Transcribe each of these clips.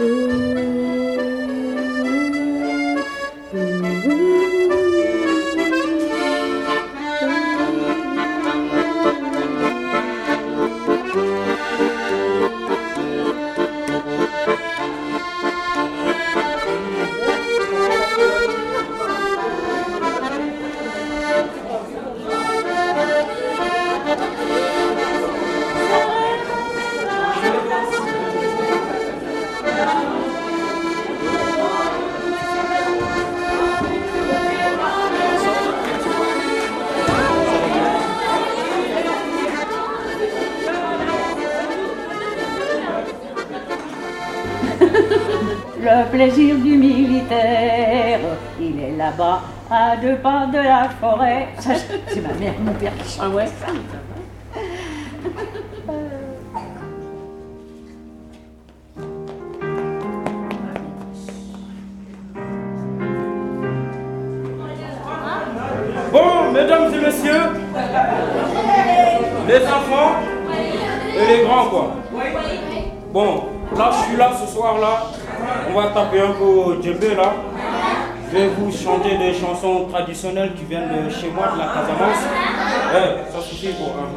Ooh. le plaisir du militaire. Il est là-bas, à deux pas de la forêt. Ça, c'est ma mère, mon père qui chante. Ah ouais Bon, mesdames et messieurs, les enfants et les grands, quoi. Bon, là, je suis là ce soir, là. On va taper un peu djembé, là. Je vais vous chanter des chansons traditionnelles qui viennent de chez moi, de la Casamance. Eh, ça suffit pour un.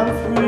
I've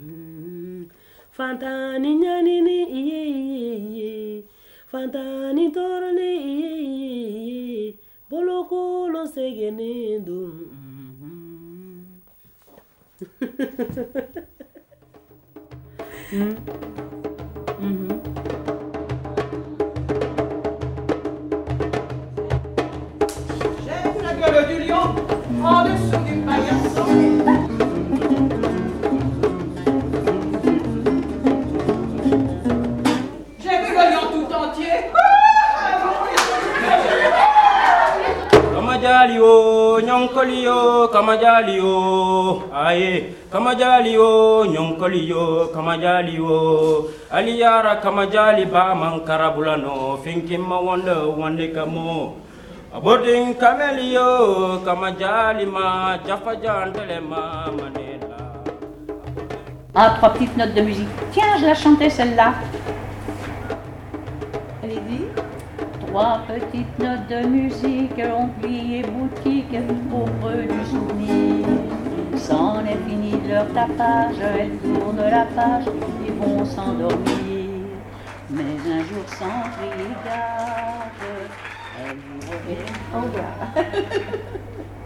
Fantani nyanini iye iye iye. Fantani toroli iye iye iye. Bolokolo segeni ndo Mm. Kamajali o, nyonkoli o, kamajali o, aye, kamajali o, nyonkoli o, kamajali o, aliyara kamajali ba man karabulano, finkima wanda wande kamo, abodin kameli kamajali ma, jafajantele ma, manela. Ah, trois petites notes de musique. Tiens, je la chantais celle-là. Trois petites notes de musique ont plié boutique au creux du souvenir. C'en est fini de leur tapage, elles tournent la page et vont s'endormir. Mais un jour sans crier gare, elles vous revoir.